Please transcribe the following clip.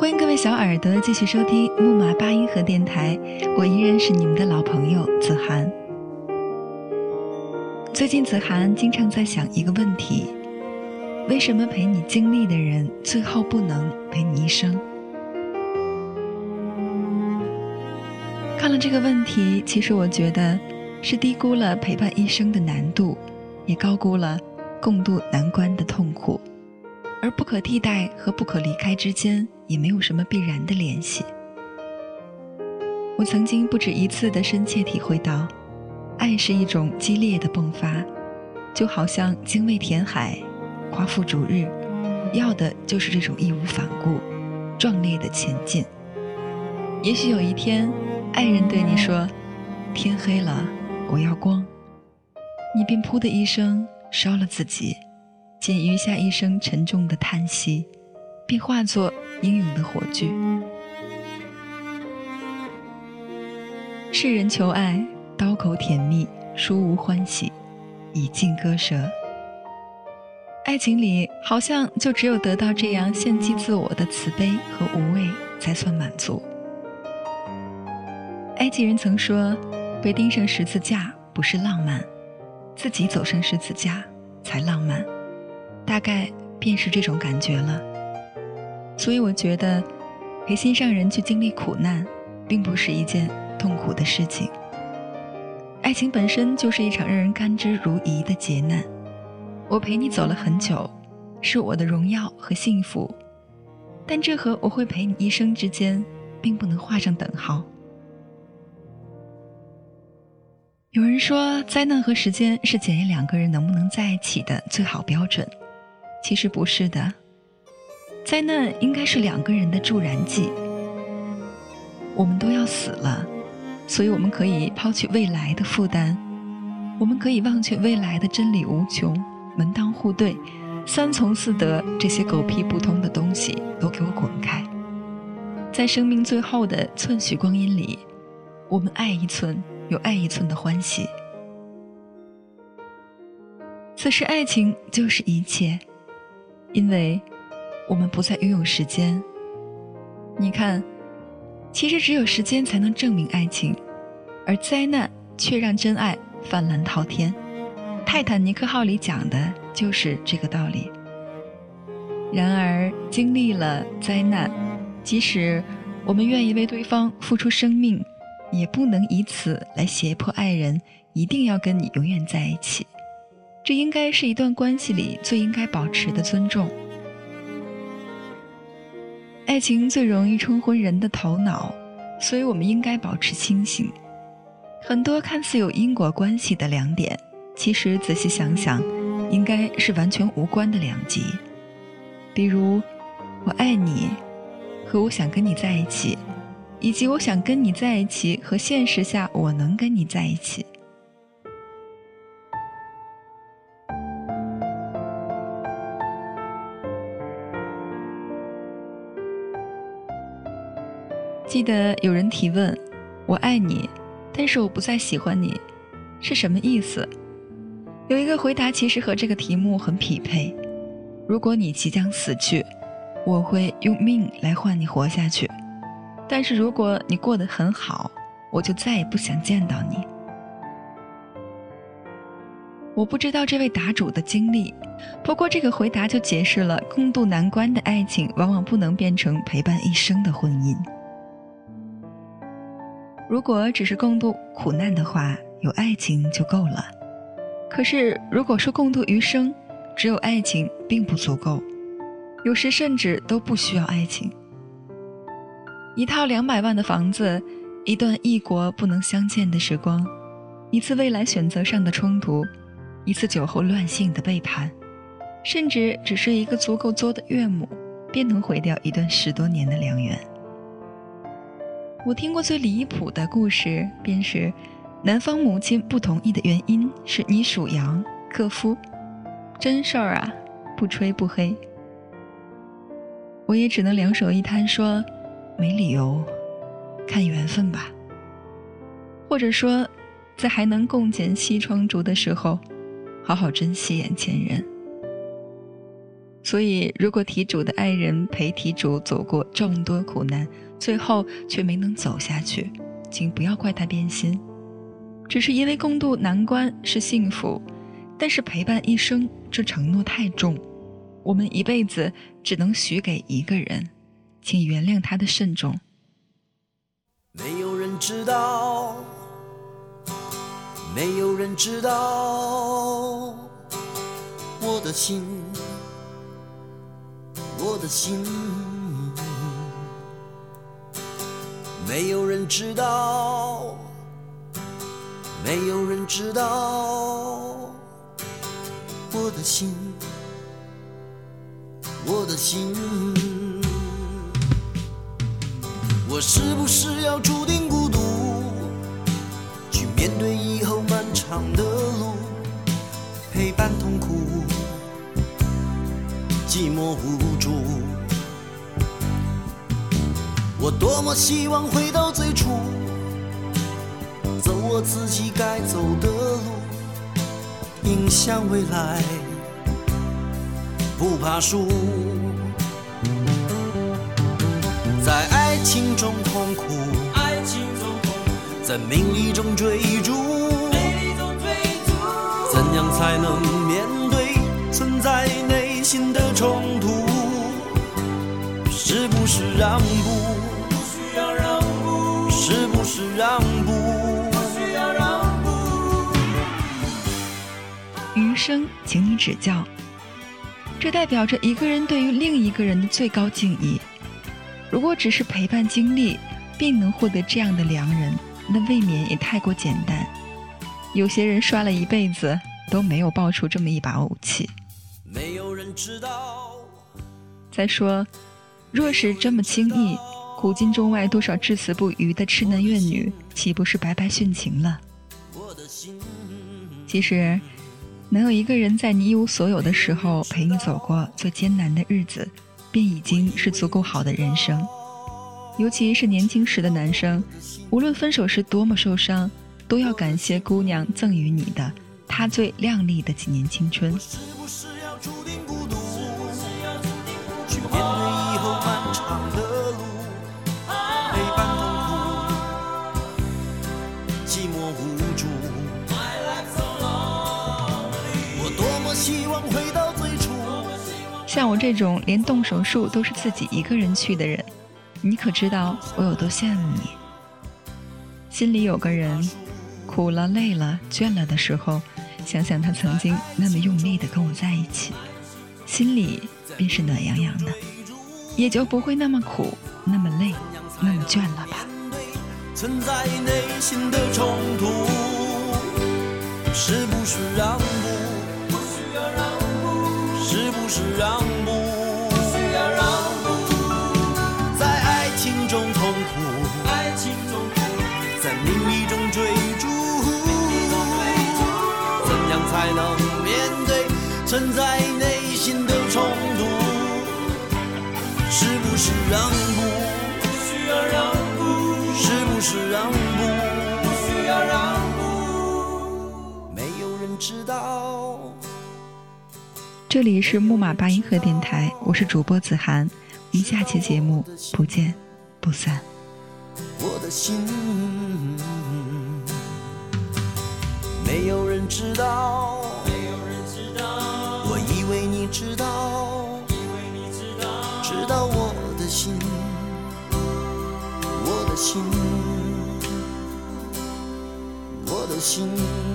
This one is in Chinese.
欢迎各位小耳朵继续收听木马八音盒电台，我依然是你们的老朋友子涵。最近子涵经常在想一个问题：为什么陪你经历的人，最后不能陪你一生？看了这个问题，其实我觉得是低估了陪伴一生的难度，也高估了共度难关的痛苦。而不可替代和不可离开之间也没有什么必然的联系。我曾经不止一次的深切体会到，爱是一种激烈的迸发，就好像精卫填海，夸父逐日，要的就是这种义无反顾、壮烈的前进。也许有一天，爱人对你说：“天黑了，我要光。”你便噗的一声烧了自己。仅余下一声沉重的叹息，便化作英勇的火炬。世人求爱，刀口甜蜜，殊无欢喜，以尽割舍。爱情里好像就只有得到这样献祭自我的慈悲和无畏，才算满足。埃及人曾说：“被钉上十字架不是浪漫，自己走上十字架才浪漫。”大概便是这种感觉了，所以我觉得陪心上人去经历苦难，并不是一件痛苦的事情。爱情本身就是一场让人甘之如饴的劫难。我陪你走了很久，是我的荣耀和幸福，但这和我会陪你一生之间，并不能画上等号。有人说，灾难和时间是检验两个人能不能在一起的最好标准。其实不是的，灾难应该是两个人的助燃剂。我们都要死了，所以我们可以抛去未来的负担，我们可以忘却未来的真理无穷、门当户对、三从四德这些狗屁不通的东西，都给我滚开！在生命最后的寸许光阴里，我们爱一寸有爱一寸的欢喜。此时，爱情就是一切。因为，我们不再拥有时间。你看，其实只有时间才能证明爱情，而灾难却让真爱泛滥滔天。泰坦尼克号里讲的就是这个道理。然而，经历了灾难，即使我们愿意为对方付出生命，也不能以此来胁迫爱人一定要跟你永远在一起。这应该是一段关系里最应该保持的尊重。爱情最容易冲昏人的头脑，所以我们应该保持清醒。很多看似有因果关系的两点，其实仔细想想，应该是完全无关的两极。比如，我爱你，和我想跟你在一起，以及我想跟你在一起和现实下我能跟你在一起。记得有人提问：“我爱你，但是我不再喜欢你，是什么意思？”有一个回答其实和这个题目很匹配：“如果你即将死去，我会用命来换你活下去；但是如果你过得很好，我就再也不想见到你。”我不知道这位答主的经历，不过这个回答就解释了共度难关的爱情往往不能变成陪伴一生的婚姻。如果只是共度苦难的话，有爱情就够了。可是，如果说共度余生，只有爱情并不足够，有时甚至都不需要爱情。一套两百万的房子，一段异国不能相见的时光，一次未来选择上的冲突，一次酒后乱性的背叛，甚至只是一个足够作的岳母，便能毁掉一段十多年的良缘。我听过最离谱的故事，便是男方母亲不同意的原因是你属羊克夫，真事儿啊，不吹不黑。我也只能两手一摊说，没理由，看缘分吧。或者说，在还能共剪西窗烛的时候，好好珍惜眼前人。所以，如果题主的爱人陪题主走过众多苦难，最后却没能走下去，请不要怪他变心，只是因为共度难关是幸福，但是陪伴一生这承诺太重，我们一辈子只能许给一个人，请原谅他的慎重。没有人知道，没有人知道我的心。我的心，没有人知道，没有人知道我的心，我的心，我是不是要注定孤独，去面对以后漫长的路，寂寞无助，我多么希望回到最初，走我自己该走的路，迎向未来，不怕输。在爱情中痛苦，在名利中追逐，怎样才能面对存在内？心的让步？不需要让步。是不是让步？不需要让步。余生，请你指教。这代表着一个人对于另一个人的最高敬意。如果只是陪伴经历，并能获得这样的良人，那未免也太过简单。有些人刷了一辈子，都没有爆出这么一把武器。没有人知道。再说，若是这么轻易，古今中外多少至死不渝的痴男怨女，岂不是白白殉情了？其实，能有一个人在你一无所有的时候陪你走过最艰难的日子，便已经是足够好的人生。尤其是年轻时的男生，无论分手时多么受伤，都要感谢姑娘赠予你的他最靓丽的几年青春。像我这种连动手术都是自己一个人去的人，你可知道我有多羡慕你？心里有个人，苦了、累了、倦了的时候，想想他曾经那么用力的跟我在一起，心里便是暖洋洋的，也就不会那么苦、那么累、那么倦了吧。存在内心的冲突，是不是让步？是让步？不需要让步。在爱情中痛苦，爱情中痛苦，在名利中追逐，怎样才能面对存在内心的冲突？是不是让步？不需要让步。是不是让步？这里是木马八音盒电台，我是主播子涵，我们下期节目不见不散。我的心，没有人知道，没有人知道，我以为你知道，以为你知道，知道我的心，我的心，我的心。